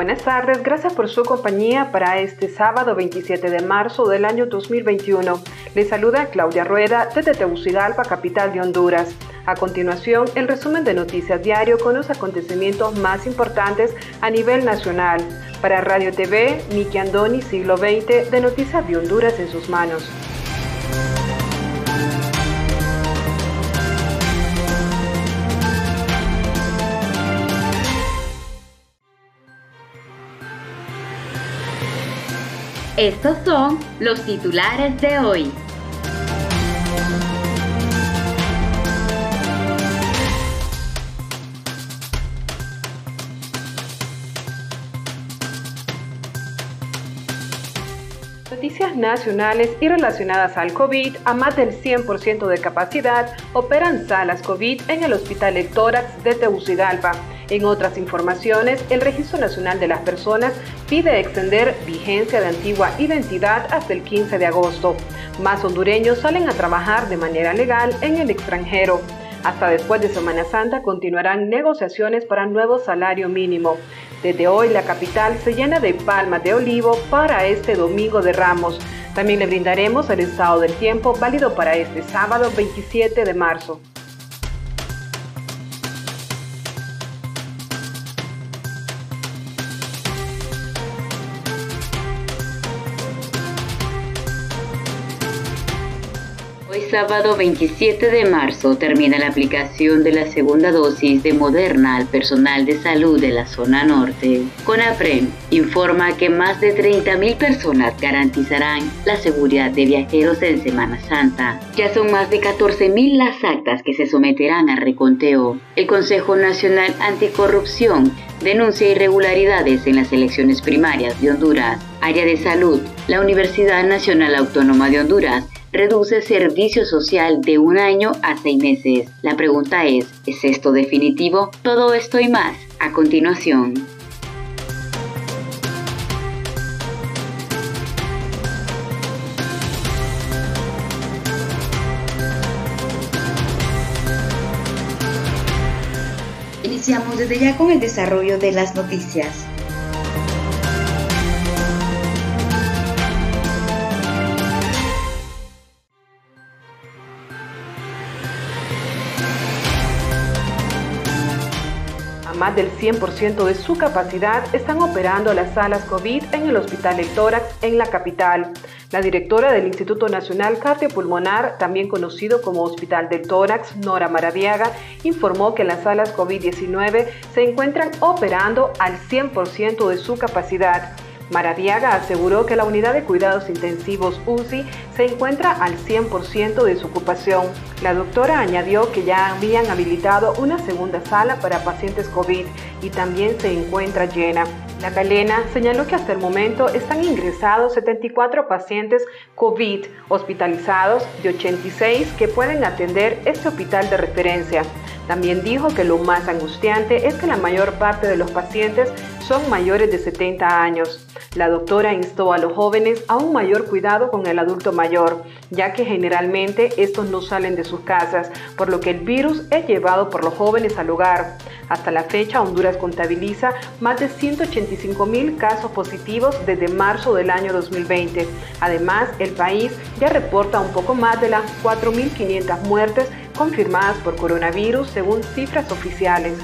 Buenas tardes, gracias por su compañía para este sábado 27 de marzo del año 2021. Les saluda Claudia Rueda desde Tegucigalpa, capital de Honduras. A continuación, el resumen de Noticias Diario con los acontecimientos más importantes a nivel nacional. Para Radio TV, Miki Andoni, siglo XX, de Noticias de Honduras en sus manos. Estos son los titulares de hoy. Noticias nacionales y relacionadas al COVID, a más del 100% de capacidad, operan salas COVID en el Hospital Ectórax de Tegucigalpa. En otras informaciones, el Registro Nacional de las Personas pide extender vigencia de antigua identidad hasta el 15 de agosto. Más hondureños salen a trabajar de manera legal en el extranjero. Hasta después de Semana Santa continuarán negociaciones para nuevo salario mínimo. Desde hoy la capital se llena de palmas de olivo para este domingo de Ramos. También le brindaremos el estado del tiempo válido para este sábado 27 de marzo. Sábado 27 de marzo termina la aplicación de la segunda dosis de Moderna al personal de salud de la zona norte. CONAPREM informa que más de 30.000 personas garantizarán la seguridad de viajeros en Semana Santa. Ya son más de 14.000 las actas que se someterán a reconteo. El Consejo Nacional Anticorrupción denuncia irregularidades en las elecciones primarias de Honduras. Área de Salud, la Universidad Nacional Autónoma de Honduras reduce servicio social de un año a seis meses. La pregunta es, ¿es esto definitivo? Todo esto y más a continuación. Iniciamos desde ya con el desarrollo de las noticias. Más del 100% de su capacidad están operando las salas COVID en el Hospital El Tórax en la capital. La directora del Instituto Nacional Cardiopulmonar, también conocido como Hospital del Tórax, Nora Maradiaga, informó que las salas COVID-19 se encuentran operando al 100% de su capacidad. Maradiaga aseguró que la unidad de cuidados intensivos UCI se encuentra al 100% de su ocupación. La doctora añadió que ya habían habilitado una segunda sala para pacientes COVID y también se encuentra llena. La Calena señaló que hasta el momento están ingresados 74 pacientes COVID hospitalizados de 86 que pueden atender este hospital de referencia. También dijo que lo más angustiante es que la mayor parte de los pacientes son mayores de 70 años. La doctora instó a los jóvenes a un mayor cuidado con el adulto mayor, ya que generalmente estos no salen de sus casas, por lo que el virus es llevado por los jóvenes al hogar. Hasta la fecha, Honduras contabiliza más de 185 mil casos positivos desde marzo del año 2020. Además, el país ya reporta un poco más de las 4.500 muertes confirmadas por coronavirus según cifras oficiales.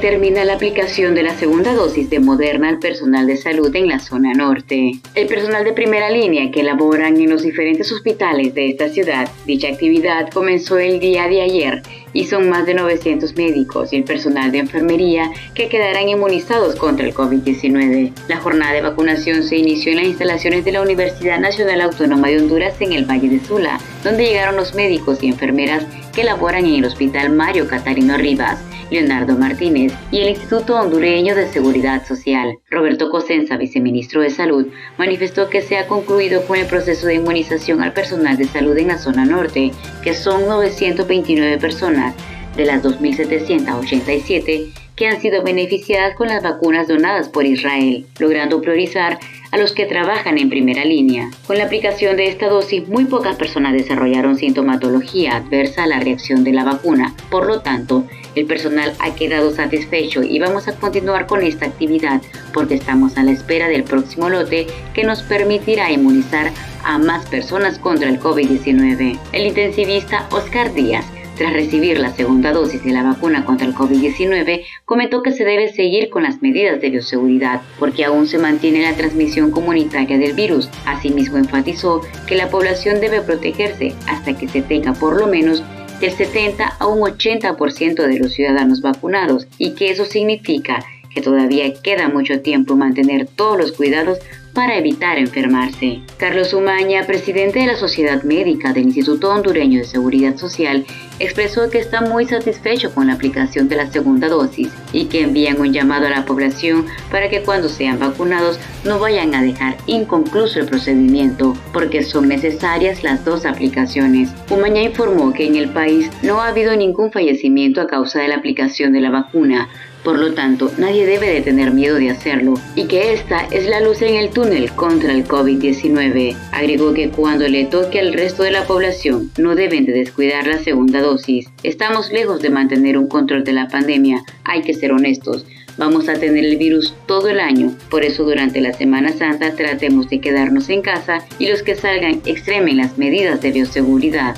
Termina la aplicación de la segunda dosis de Moderna al personal de salud en la zona norte. El personal de primera línea que laboran en los diferentes hospitales de esta ciudad, dicha actividad comenzó el día de ayer y son más de 900 médicos y el personal de enfermería que quedarán inmunizados contra el COVID-19. La jornada de vacunación se inició en las instalaciones de la Universidad Nacional Autónoma de Honduras en el Valle de Sula, donde llegaron los médicos y enfermeras que laboran en el Hospital Mario Catarino Rivas Leonardo Martínez y el Instituto Hondureño de Seguridad Social. Roberto Cosenza, viceministro de Salud, manifestó que se ha concluido con el proceso de inmunización al personal de salud en la zona norte, que son 929 personas de las 2.787 que han sido beneficiadas con las vacunas donadas por Israel, logrando priorizar a los que trabajan en primera línea. Con la aplicación de esta dosis, muy pocas personas desarrollaron sintomatología adversa a la reacción de la vacuna. Por lo tanto, el personal ha quedado satisfecho y vamos a continuar con esta actividad porque estamos a la espera del próximo lote que nos permitirá inmunizar a más personas contra el COVID-19. El intensivista Oscar Díaz tras recibir la segunda dosis de la vacuna contra el COVID-19, comentó que se debe seguir con las medidas de bioseguridad porque aún se mantiene la transmisión comunitaria del virus. Asimismo, enfatizó que la población debe protegerse hasta que se tenga por lo menos del 70 a un 80% de los ciudadanos vacunados y que eso significa que todavía queda mucho tiempo mantener todos los cuidados para evitar enfermarse. Carlos Umaña, presidente de la Sociedad Médica del Instituto Hondureño de Seguridad Social, expresó que está muy satisfecho con la aplicación de la segunda dosis y que envían un llamado a la población para que cuando sean vacunados no vayan a dejar inconcluso el procedimiento porque son necesarias las dos aplicaciones. Umaña informó que en el país no ha habido ningún fallecimiento a causa de la aplicación de la vacuna, por lo tanto, nadie debe de tener miedo de hacerlo y que esta es la luz en el túnel contra el COVID-19. Agregó que cuando le toque al resto de la población no deben de descuidar la segunda dosis. Estamos lejos de mantener un control de la pandemia, hay que ser honestos. Vamos a tener el virus todo el año, por eso durante la Semana Santa tratemos de quedarnos en casa y los que salgan extremen las medidas de bioseguridad.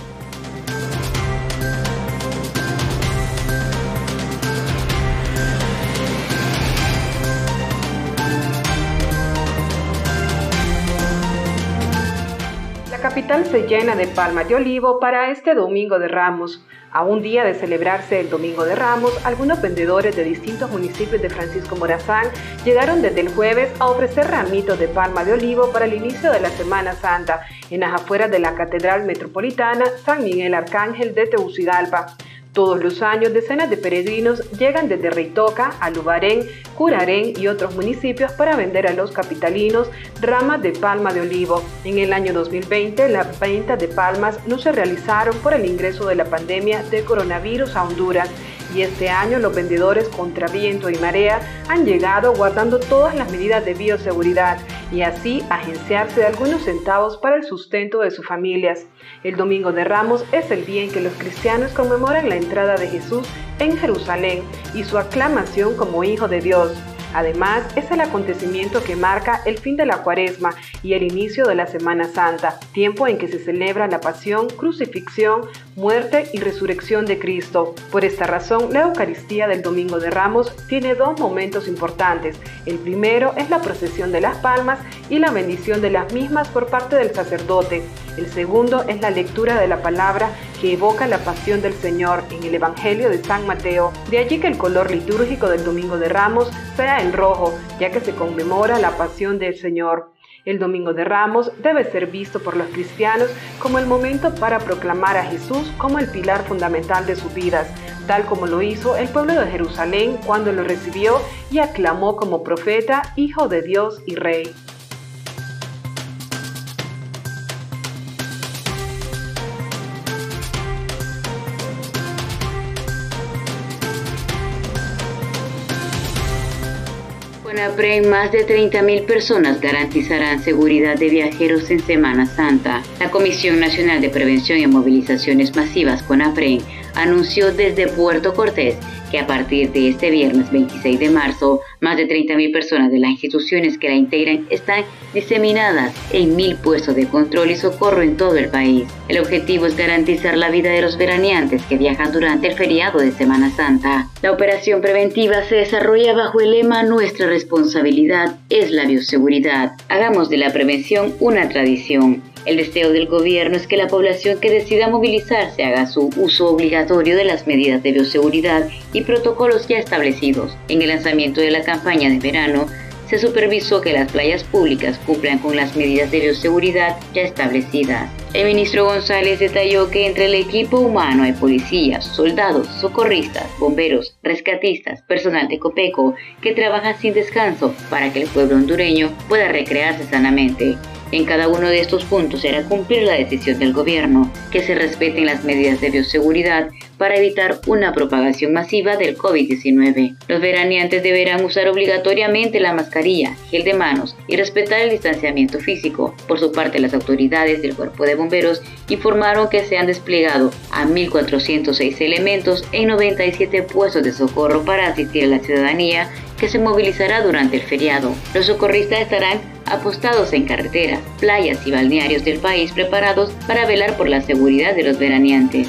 Capital se llena de palmas de olivo para este Domingo de Ramos. A un día de celebrarse el Domingo de Ramos, algunos vendedores de distintos municipios de Francisco Morazán llegaron desde el jueves a ofrecer ramitos de palma de olivo para el inicio de la Semana Santa en las afueras de la Catedral Metropolitana San Miguel Arcángel de Tegucigalpa. Todos los años, decenas de peregrinos llegan desde Reitoca, Alubarén, Curarén y otros municipios para vender a los capitalinos ramas de palma de olivo. En el año 2020, las ventas de palmas no se realizaron por el ingreso de la pandemia de coronavirus a Honduras y este año los vendedores contra viento y marea han llegado guardando todas las medidas de bioseguridad y así agenciarse de algunos centavos para el sustento de sus familias. El Domingo de Ramos es el día en que los cristianos conmemoran la entrada de Jesús en Jerusalén y su aclamación como Hijo de Dios. Además, es el acontecimiento que marca el fin de la cuaresma y el inicio de la Semana Santa, tiempo en que se celebra la pasión, crucifixión, muerte y resurrección de Cristo. Por esta razón, la Eucaristía del Domingo de Ramos tiene dos momentos importantes. El primero es la procesión de las palmas y la bendición de las mismas por parte del sacerdote. El segundo es la lectura de la palabra que evoca la pasión del Señor en el Evangelio de San Mateo. De allí que el color litúrgico del Domingo de Ramos sea en rojo, ya que se conmemora la pasión del Señor. El Domingo de Ramos debe ser visto por los cristianos como el momento para proclamar a Jesús como el pilar fundamental de sus vidas, tal como lo hizo el pueblo de Jerusalén cuando lo recibió y aclamó como profeta, Hijo de Dios y Rey. APREN, más de 30.000 personas garantizarán seguridad de viajeros en Semana Santa. La Comisión Nacional de Prevención y Movilizaciones Masivas, CONAPREN, anunció desde Puerto Cortés que a partir de este viernes 26 de marzo, más de 30.000 personas de las instituciones que la integran están diseminadas en mil puestos de control y socorro en todo el país. El objetivo es garantizar la vida de los veraneantes que viajan durante el feriado de Semana Santa. La operación preventiva se desarrolla bajo el lema Nuestra responsabilidad es la bioseguridad. Hagamos de la prevención una tradición. El deseo del gobierno es que la población que decida movilizarse haga su uso obligatorio de las medidas de bioseguridad y protocolos ya establecidos. En el lanzamiento de la campaña de verano, se supervisó que las playas públicas cumplan con las medidas de bioseguridad ya establecidas. El ministro González detalló que entre el equipo humano hay policías, soldados, socorristas, bomberos, rescatistas, personal de Copeco que trabajan sin descanso para que el pueblo hondureño pueda recrearse sanamente. En cada uno de estos puntos será cumplir la decisión del gobierno, que se respeten las medidas de bioseguridad para evitar una propagación masiva del COVID-19. Los veraneantes deberán usar obligatoriamente la mascarilla, gel de manos y respetar el distanciamiento físico. Por su parte, las autoridades del Cuerpo de Bomberos informaron que se han desplegado a 1.406 elementos en 97 puestos de socorro para asistir a la ciudadanía se movilizará durante el feriado. Los socorristas estarán apostados en carreteras, playas y balnearios del país preparados para velar por la seguridad de los veraneantes.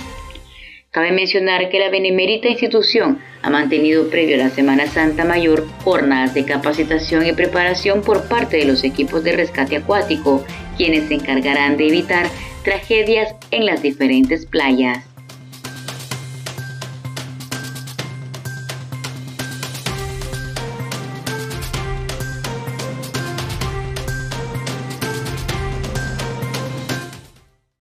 Cabe mencionar que la benemérita institución ha mantenido previo a la Semana Santa Mayor jornadas de capacitación y preparación por parte de los equipos de rescate acuático, quienes se encargarán de evitar tragedias en las diferentes playas.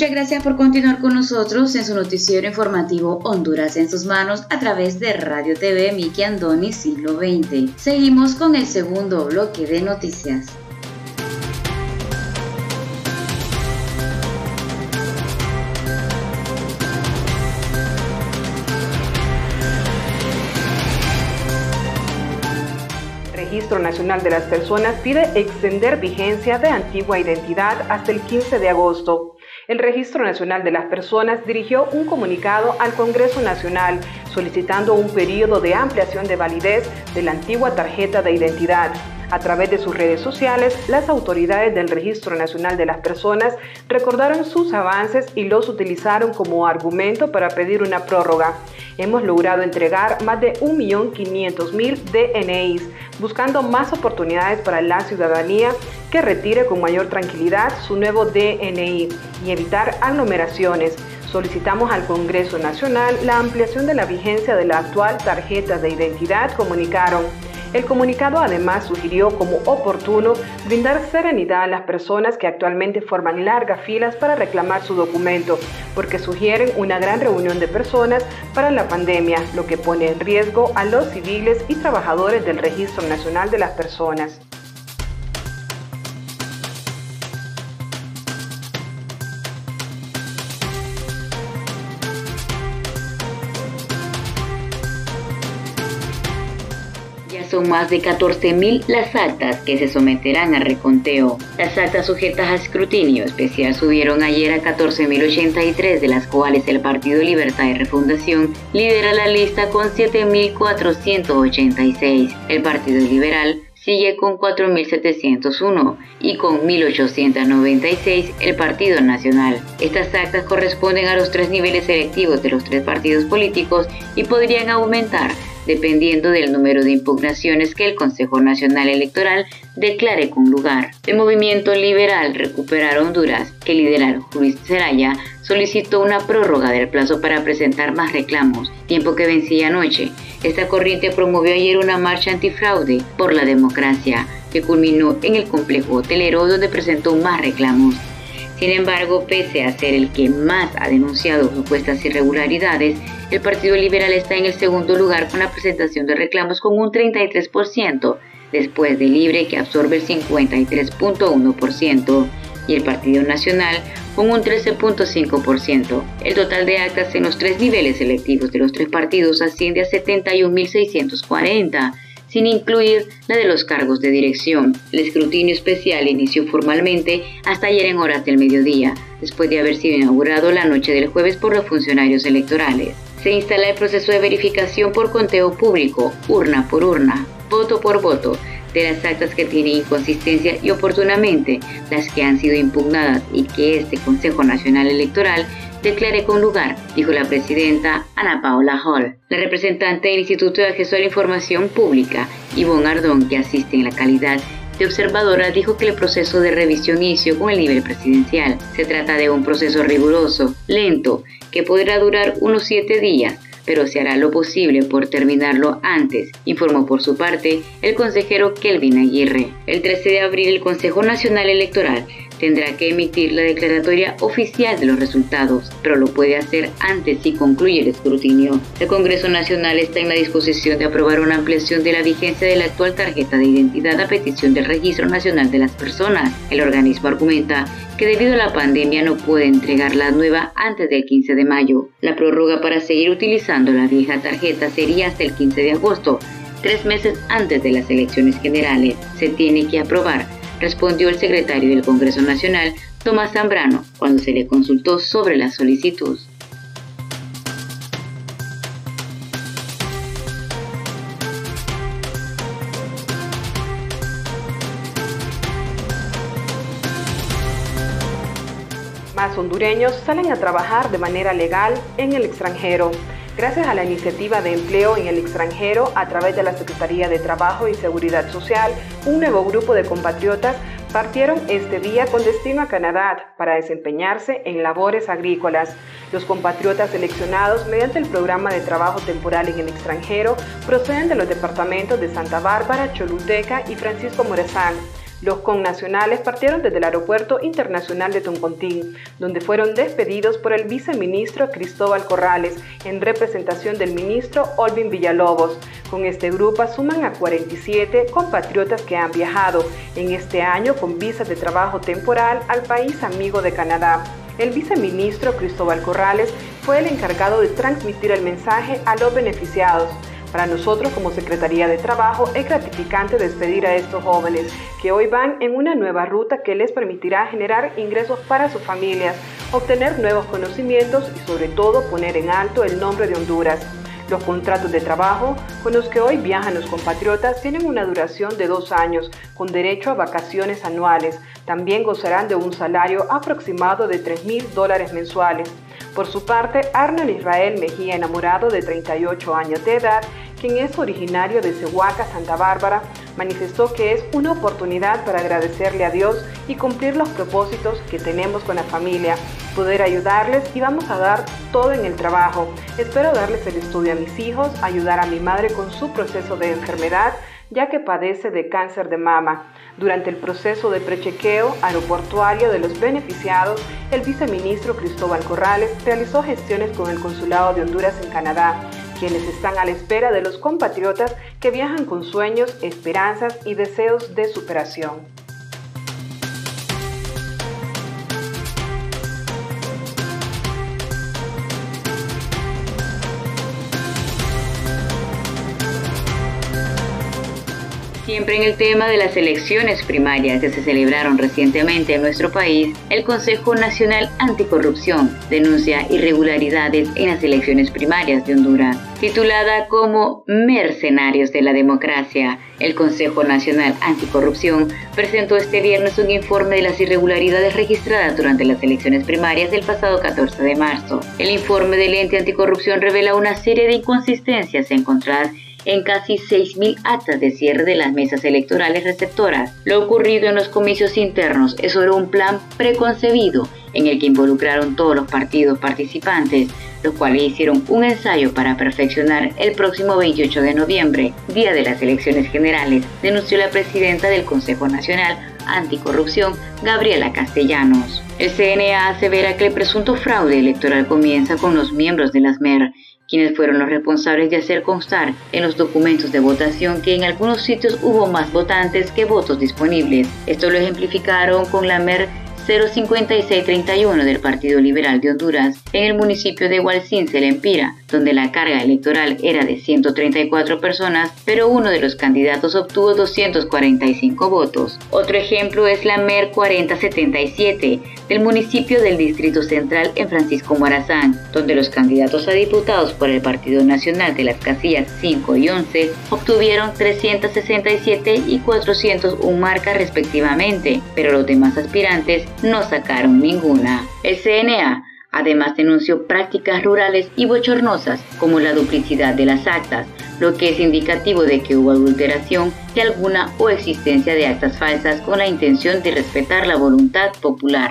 Muchas gracias por continuar con nosotros en su noticiero informativo Honduras en sus manos a través de Radio TV Miki Andoni Siglo XX. Seguimos con el segundo bloque de noticias. Registro Nacional de las Personas pide extender vigencia de antigua identidad hasta el 15 de agosto el Registro Nacional de las Personas dirigió un comunicado al Congreso Nacional solicitando un periodo de ampliación de validez de la antigua tarjeta de identidad. A través de sus redes sociales, las autoridades del Registro Nacional de las Personas recordaron sus avances y los utilizaron como argumento para pedir una prórroga. Hemos logrado entregar más de 1.500.000 DNIs, buscando más oportunidades para la ciudadanía que retire con mayor tranquilidad su nuevo DNI y evitar aglomeraciones. Solicitamos al Congreso Nacional la ampliación de la vigencia de la actual tarjeta de identidad, comunicaron. El comunicado además sugirió como oportuno brindar serenidad a las personas que actualmente forman largas filas para reclamar su documento, porque sugieren una gran reunión de personas para la pandemia, lo que pone en riesgo a los civiles y trabajadores del Registro Nacional de las Personas. Son más de 14.000 las actas que se someterán a reconteo. Las actas sujetas a escrutinio especial subieron ayer a 14.083, de las cuales el Partido Libertad y Refundación lidera la lista con 7.486. El Partido Liberal sigue con 4.701 y con 1.896 el Partido Nacional. Estas actas corresponden a los tres niveles selectivos de los tres partidos políticos y podrían aumentar dependiendo del número de impugnaciones que el Consejo Nacional Electoral declare con lugar. El movimiento liberal Recuperar Honduras, que lidera Luis Seraya, solicitó una prórroga del plazo para presentar más reclamos, tiempo que vencía anoche. Esta corriente promovió ayer una marcha antifraude por la democracia, que culminó en el complejo hotelero donde presentó más reclamos. Sin embargo, pese a ser el que más ha denunciado supuestas irregularidades, el Partido Liberal está en el segundo lugar con la presentación de reclamos con un 33%, después de Libre que absorbe el 53.1% y el Partido Nacional con un 13.5%. El total de actas en los tres niveles selectivos de los tres partidos asciende a 71.640 sin incluir la de los cargos de dirección. El escrutinio especial inició formalmente hasta ayer en horas del mediodía, después de haber sido inaugurado la noche del jueves por los funcionarios electorales. Se instala el proceso de verificación por conteo público, urna por urna, voto por voto, de las actas que tienen inconsistencia y oportunamente las que han sido impugnadas y que este Consejo Nacional Electoral declare con lugar, dijo la presidenta Ana Paula Hall. La representante del Instituto de Acceso a la Información Pública, Ivonne Ardón, que asiste en la calidad de observadora, dijo que el proceso de revisión inició con el nivel presidencial. Se trata de un proceso riguroso, lento, que podrá durar unos siete días pero se hará lo posible por terminarlo antes, informó por su parte el consejero Kelvin Aguirre. El 13 de abril el Consejo Nacional Electoral tendrá que emitir la declaratoria oficial de los resultados, pero lo puede hacer antes si concluye el escrutinio. El Congreso Nacional está en la disposición de aprobar una ampliación de la vigencia de la actual tarjeta de identidad a petición del Registro Nacional de las Personas. El organismo argumenta que debido a la pandemia no puede entregar la nueva antes del 15 de mayo. La prórroga para seguir utilizando la vieja tarjeta sería hasta el 15 de agosto, tres meses antes de las elecciones generales. Se tiene que aprobar respondió el secretario del Congreso Nacional, Tomás Zambrano, cuando se le consultó sobre la solicitud. Más hondureños salen a trabajar de manera legal en el extranjero. Gracias a la iniciativa de empleo en el extranjero a través de la Secretaría de Trabajo y Seguridad Social, un nuevo grupo de compatriotas partieron este día con destino a Canadá para desempeñarse en labores agrícolas. Los compatriotas seleccionados mediante el programa de trabajo temporal en el extranjero proceden de los departamentos de Santa Bárbara, Choluteca y Francisco Morazán. Los connacionales partieron desde el Aeropuerto Internacional de Toncontín, donde fueron despedidos por el viceministro Cristóbal Corrales en representación del ministro Olvin Villalobos. Con este grupo suman a 47 compatriotas que han viajado en este año con visas de trabajo temporal al país amigo de Canadá. El viceministro Cristóbal Corrales fue el encargado de transmitir el mensaje a los beneficiados. Para nosotros como Secretaría de Trabajo es gratificante despedir a estos jóvenes que hoy van en una nueva ruta que les permitirá generar ingresos para sus familias, obtener nuevos conocimientos y sobre todo poner en alto el nombre de Honduras. Los contratos de trabajo con los que hoy viajan los compatriotas tienen una duración de dos años, con derecho a vacaciones anuales. También gozarán de un salario aproximado de 3 mil dólares mensuales. Por su parte, Arnold Israel Mejía, enamorado de 38 años de edad, quien es originario de Cehuaca, Santa Bárbara, manifestó que es una oportunidad para agradecerle a Dios y cumplir los propósitos que tenemos con la familia, poder ayudarles y vamos a dar todo en el trabajo. Espero darles el estudio a mis hijos, ayudar a mi madre con su proceso de enfermedad, ya que padece de cáncer de mama. Durante el proceso de prechequeo aeroportuario de los beneficiados, el viceministro Cristóbal Corrales realizó gestiones con el Consulado de Honduras en Canadá, quienes están a la espera de los compatriotas que viajan con sueños, esperanzas y deseos de superación. Siempre en el tema de las elecciones primarias que se celebraron recientemente en nuestro país, el Consejo Nacional Anticorrupción denuncia irregularidades en las elecciones primarias de Honduras. Titulada como Mercenarios de la Democracia, el Consejo Nacional Anticorrupción presentó este viernes un informe de las irregularidades registradas durante las elecciones primarias del pasado 14 de marzo. El informe del ente anticorrupción revela una serie de inconsistencias encontradas en casi 6.000 actas de cierre de las mesas electorales receptoras. Lo ocurrido en los comicios internos es sobre un plan preconcebido en el que involucraron todos los partidos participantes, los cuales hicieron un ensayo para perfeccionar el próximo 28 de noviembre, día de las elecciones generales, denunció la presidenta del Consejo Nacional Anticorrupción, Gabriela Castellanos. El CNA asevera que el presunto fraude electoral comienza con los miembros de las MER, quienes fueron los responsables de hacer constar en los documentos de votación que en algunos sitios hubo más votantes que votos disponibles. Esto lo ejemplificaron con la MER 05631 del Partido Liberal de Honduras en el municipio de Hualcín, Empira, donde la carga electoral era de 134 personas, pero uno de los candidatos obtuvo 245 votos. Otro ejemplo es la MER 4077 del municipio del Distrito Central en Francisco Morazán, donde los candidatos a diputados por el Partido Nacional de las casillas 5 y 11 obtuvieron 367 y 401 marcas respectivamente, pero los demás aspirantes no sacaron ninguna. El CNA además denunció prácticas rurales y bochornosas como la duplicidad de las actas, lo que es indicativo de que hubo adulteración de alguna o existencia de actas falsas con la intención de respetar la voluntad popular.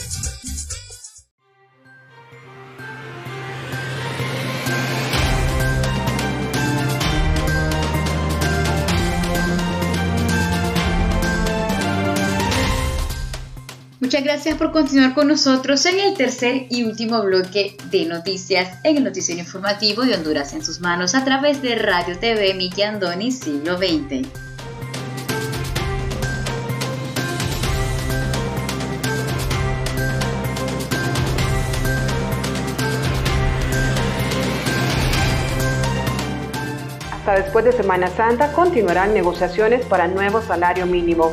Muchas gracias por continuar con nosotros en el tercer y último bloque de noticias en el noticiero informativo de Honduras en sus manos a través de Radio TV Miki Andoni Siglo XX. Hasta después de Semana Santa continuarán negociaciones para nuevo salario mínimo.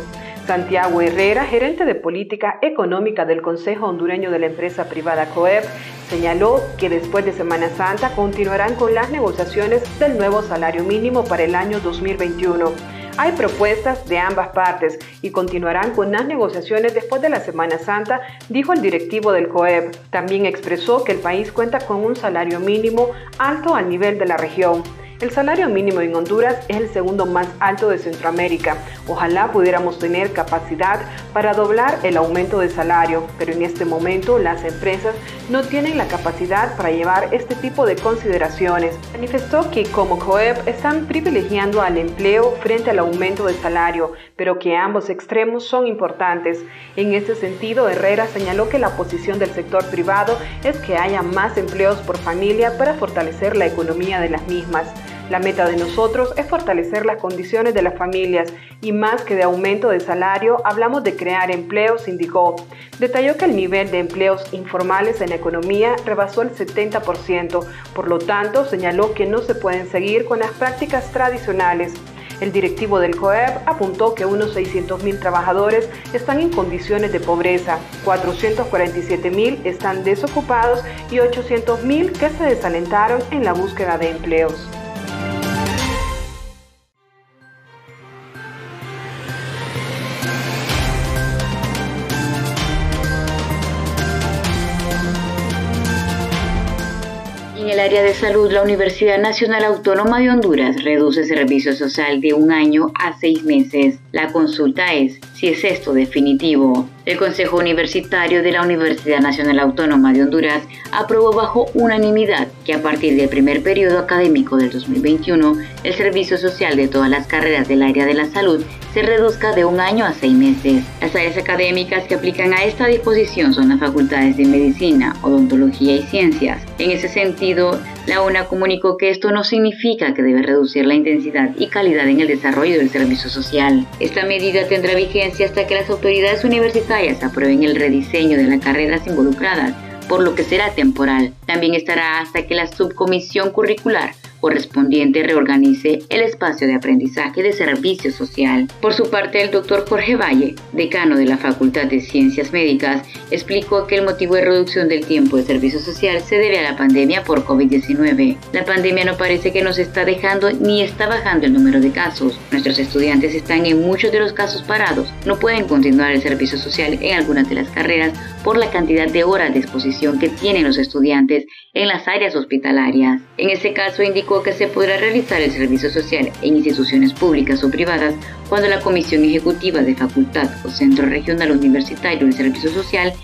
Santiago Herrera, gerente de política económica del Consejo Hondureño de la empresa privada COEP, señaló que después de Semana Santa continuarán con las negociaciones del nuevo salario mínimo para el año 2021. Hay propuestas de ambas partes y continuarán con las negociaciones después de la Semana Santa, dijo el directivo del COEP. También expresó que el país cuenta con un salario mínimo alto al nivel de la región. El salario mínimo en Honduras es el segundo más alto de Centroamérica. Ojalá pudiéramos tener capacidad para doblar el aumento de salario, pero en este momento las empresas no tienen la capacidad para llevar este tipo de consideraciones. Manifestó que como COEP están privilegiando al empleo frente al aumento de salario, pero que ambos extremos son importantes. En este sentido, Herrera señaló que la posición del sector privado es que haya más empleos por familia para fortalecer la economía de las mismas. La meta de nosotros es fortalecer las condiciones de las familias y más que de aumento de salario, hablamos de crear empleos, indicó. Detalló que el nivel de empleos informales en economía rebasó el 70%, por lo tanto señaló que no se pueden seguir con las prácticas tradicionales. El directivo del COEP apuntó que unos 600.000 trabajadores están en condiciones de pobreza, 447.000 están desocupados y 800.000 que se desalentaron en la búsqueda de empleos. De salud, la Universidad Nacional Autónoma de Honduras reduce servicio social de un año a seis meses. La consulta es si es esto definitivo. El Consejo Universitario de la Universidad Nacional Autónoma de Honduras aprobó bajo unanimidad que a partir del primer periodo académico del 2021, el servicio social de todas las carreras del área de la salud se reduzca de un año a seis meses. Las áreas académicas que aplican a esta disposición son las facultades de medicina, odontología y ciencias. En ese sentido, la UNA comunicó que esto no significa que debe reducir la intensidad y calidad en el desarrollo del servicio social. Esta medida tendrá vigencia hasta que las autoridades universitarias aprueben el rediseño de las carreras involucradas, por lo que será temporal. También estará hasta que la subcomisión curricular correspondiente reorganice el espacio de aprendizaje de servicio social. Por su parte, el doctor Jorge Valle, decano de la Facultad de Ciencias Médicas, explicó que el motivo de reducción del tiempo de servicio social se debe a la pandemia por COVID-19. La pandemia no parece que nos está dejando ni está bajando el número de casos. Nuestros estudiantes están en muchos de los casos parados. No pueden continuar el servicio social en algunas de las carreras por la cantidad de horas de exposición que tienen los estudiantes en las áreas hospitalarias. En ese caso que se podrá realizar el servicio social en instituciones públicas o privadas cuando la Comisión Ejecutiva de Facultad o Centro Regional Universitario de Servicio Social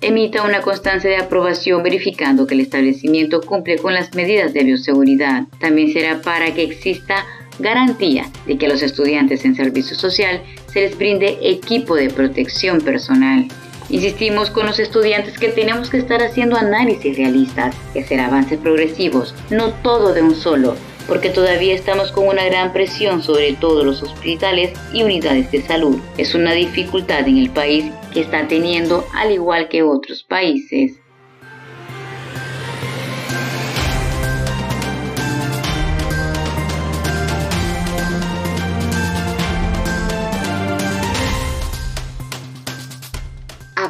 emita una constancia de aprobación verificando que el establecimiento cumple con las medidas de bioseguridad. También será para que exista garantía de que a los estudiantes en servicio social se les brinde equipo de protección personal. Insistimos con los estudiantes que tenemos que estar haciendo análisis realistas, que ser avances progresivos, no todo de un solo, porque todavía estamos con una gran presión sobre todos los hospitales y unidades de salud. Es una dificultad en el país que está teniendo al igual que otros países.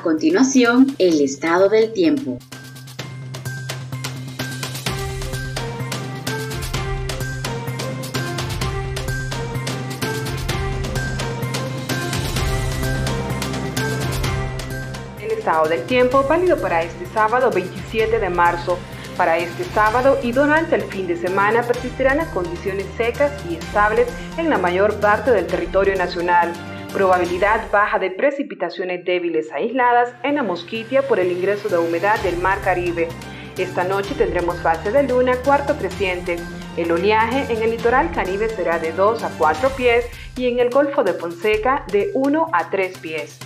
Continuación, el estado del tiempo. El estado del tiempo válido para este sábado 27 de marzo. Para este sábado y durante el fin de semana persistirán las condiciones secas y estables en la mayor parte del territorio nacional. Probabilidad baja de precipitaciones débiles aisladas en la mosquitia por el ingreso de humedad del Mar Caribe. Esta noche tendremos fase de luna cuarto creciente. El oleaje en el litoral caribe será de 2 a 4 pies y en el Golfo de Fonseca de 1 a 3 pies.